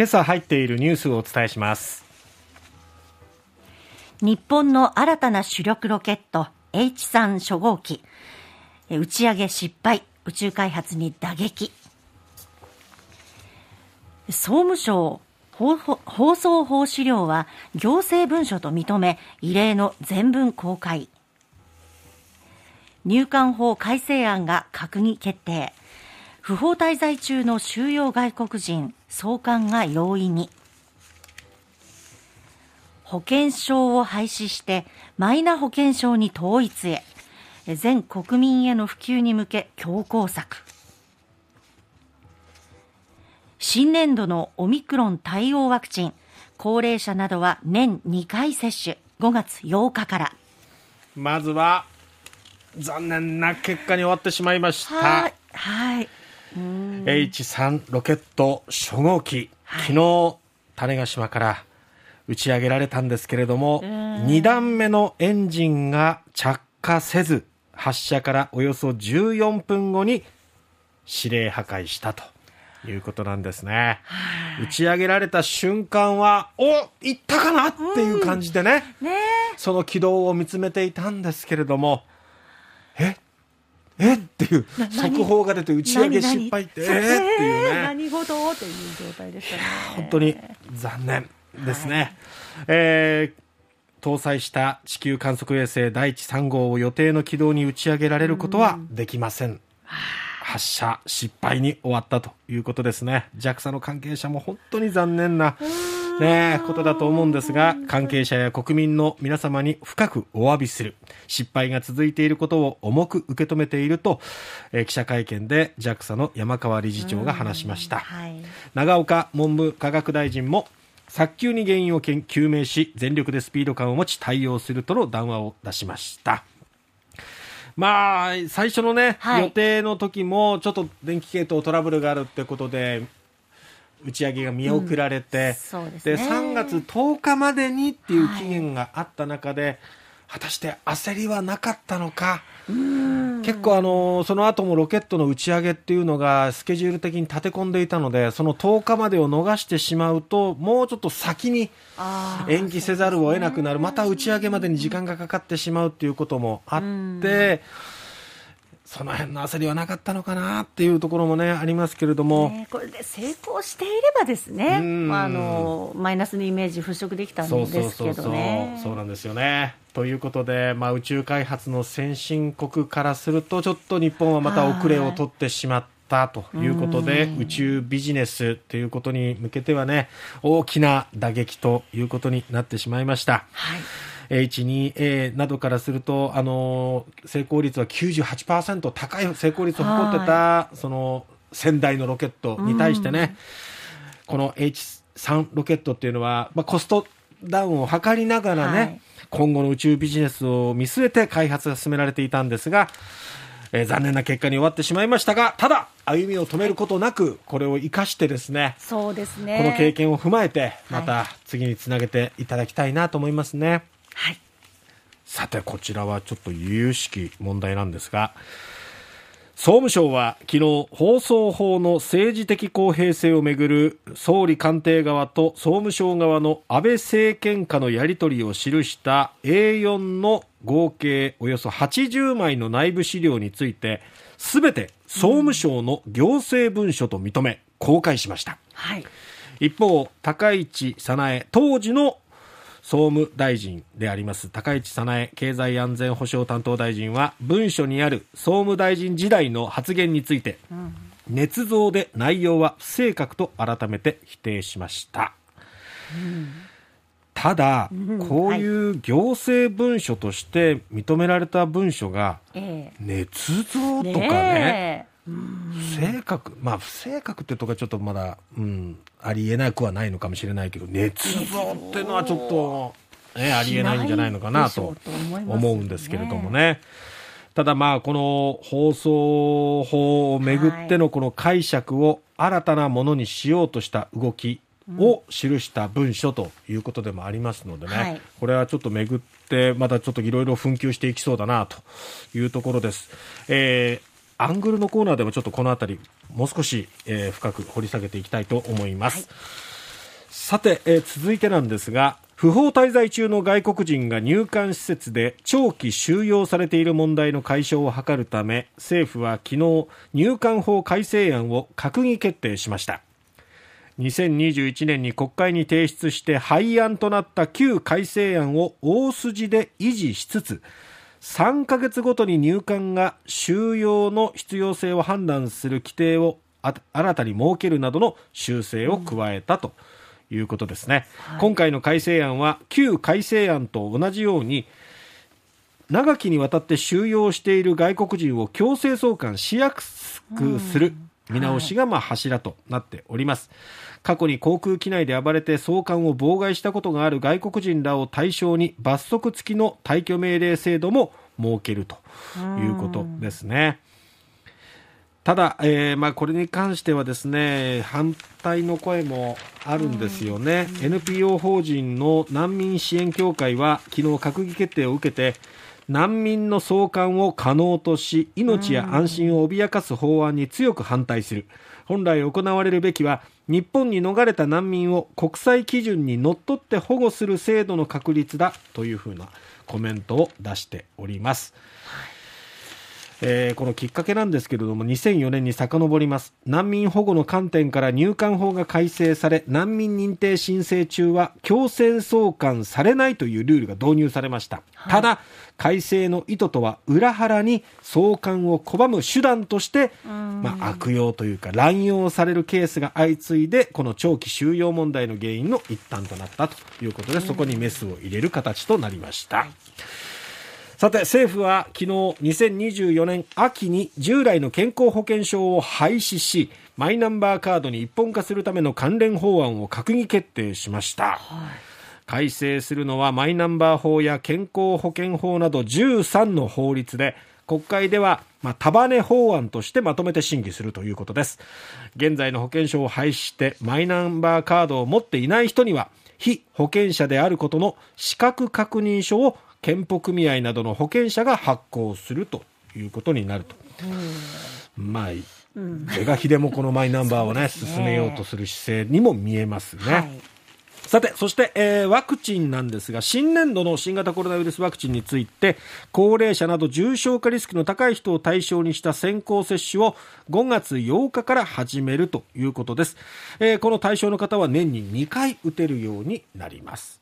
今朝入っているニュースをお伝えします。日本の新たな主力ロケット H3 初号機。打ち上げ失敗。宇宙開発に打撃。総務省放送法資料は行政文書と認め異例の全文公開。入管法改正案が閣議決定。不法滞在中の収容外国人送還が容易に。保険証を廃止してマイナ保険証に統一へ。全国民への普及に向け強硬策。新年度のオミクロン対応ワクチン高齢者などは年2回接種5月8日から。まずは残念な結果に終わってしまいました。はいはい H3 ロケット初号機、はい、昨日種子島から打ち上げられたんですけれども2段目のエンジンが着火せず発射からおよそ14分後に指令破壊したということなんですね。打ち上げられた瞬間は、お行ったかなっていう感じでね。うん。ね、その軌道を見つめていたんですけれども、ええ？っていう。速報が出て打ち上げ失敗って。え？っていうね。何？事という状態でしたね本当に残念ですね、はい、えー、搭載した地球観測衛星第一3号を予定の軌道に打ち上げられることはできません、発射失敗に終わったということですね JAXA の関係者も本当に残念なね、ことだと思うんですが、関係者や国民の皆様に深くお詫びする。失敗が続いていることを重く受け止めていると、えー、記者会見で JAXA の山川理事長が話しました。はい、長岡文部科学大臣も、早急に原因を究明し、全力でスピード感を持ち対応するとの談話を出しました。まあ、最初のね、はい、予定の時も、ちょっと電気系統トラブルがあるってことで、打ち上げが見送られて、うん、で、ね、3月10日までにっていう期限があった中で、はい、果たして焦りはなかったのか、結構あのその後もロケットの打ち上げっていうのがスケジュール的に立て込んでいたのでその10日までを逃してしまうともうちょっと先に延期せざるを得なくなる、また打ち上げまでに時間がかかってしまうっていうこともあって。その辺の焦りはなかったのかなっていうところもねありますけれども、ね、これで成功していればですね、まあ、あのマイナスのイメージ払拭できたんですけどね。そうなんですよねということで、まあ、宇宙開発の先進国からするとちょっと日本はまた遅れを取ってしまったということで、宇宙ビジネスということに向けてはね大きな打撃ということになってしまいました。はい。H2A などからすると、あの成功率は98%高い成功率を誇ってた、その仙台のロケットに対してね、この H3 ロケットっていうのは、まあ、コストダウンを図りながらね、はい、今後の宇宙ビジネスを見据えて開発が進められていたんですが、えー、残念な結果に終わってしまいましたが、ただ、歩みを止めることなく、これを生かしてですね、そうですね。この経験を踏まえて、また次につなげていただきたいなと思いますね。はい、さてこちらはちょっと由々しき問題なんですが総務省は昨日放送法の政治的公平性をめぐる総理官邸側と総務省側の安倍政権下のやり取りを記した A4 の合計およそ80枚の内部資料についてすべて総務省の行政文書と認め公開しました、はい、一方高市早苗当時の総務大臣であります高市早苗経済安全保障担当大臣は文書にある総務大臣時代の発言について、うん、捏造で内容は不正確と改めて否定しました、うん、ただ、うん、こういう行政文書として認められた文書が、捏造とかね、不正確、まあ不正確ってとかちょっとまだ、うん、ありえなくはないのかもしれないけど、捏造っていうのはちょっと、ね、ありえないんじゃないのかなと思うんですけれどもね。ただまあ、この放送法をめぐってのこの解釈を新たなものにしようとした動きを記した文書ということでもありますのでね、はい、これはちょっとめぐって、またちょっといろいろ紛糾していきそうだなというところです。えーアングルのコーナーでもちょっとこの辺りもう少し、えー、深く掘り下げていきたいと思います。はいさて、えー、続いてなんですが不法滞在中の外国人が入管施設で長期収容されている問題の解消を図るため政府は昨日入管法改正案を閣議決定しました2021年に国会に提出して廃案となった旧改正案を大筋で維持しつつ3ヶ月ごとに入管が収容の必要性を判断する規定を新たに設けるなどの修正を加えたということですね、はい、今回の改正案は旧改正案と同じように長きにわたって収容している外国人を強制送還しやすくする見直しがまあ柱となっております、過去に航空機内で暴れて送還を妨害したことがある外国人らを対象に罰則付きの退去命令制度も設けるということですね。ただ、えーまあ、これに関してはですね反対の声もあるんですよね、うん、NPO 法人の難民支援協会は昨日閣議決定を受けて難民の送還を可能とし命や安心を脅かす法案に強く反対する。本来行われるべきは日本に逃れた難民を国際基準にのっとって保護する制度の確立だというふうなコメントを出しております。はいえー、このきっかけなんですけれども2004年に遡ります。難民保護の観点から入管法が改正され難民認定申請中は強制送還されないというルールが導入されました、はい、ただ改正の意図とは裏腹に送還を拒む手段として、まあ、悪用というか乱用されるケースが相次いでこの長期収容問題の原因の一端となったということでそこにメスを入れる形となりました。さて政府は昨日2024年秋に従来の健康保険証を廃止しマイナンバーカードに一本化するための関連法案を閣議決定しました、はい、改正するのはマイナンバー法や健康保険法など13の法律で国会では、まあ、束ね法案としてまとめて審議するということです。現在の保険証を廃止してマイナンバーカードを持っていない人には非保険者であることの資格確認書を健保組合などの保険者が発行するということになると。まあ是が非でもこのマイナンバーをね進めようとする姿勢にも見えますね。はいさて、そして、えー、ワクチンなんですが、新年度の新型コロナウイルスワクチンについて、高齢者など重症化リスクの高い人を対象にした先行接種を5月8日から始めるということです。えー、この対象の方は年に2回打てるようになります。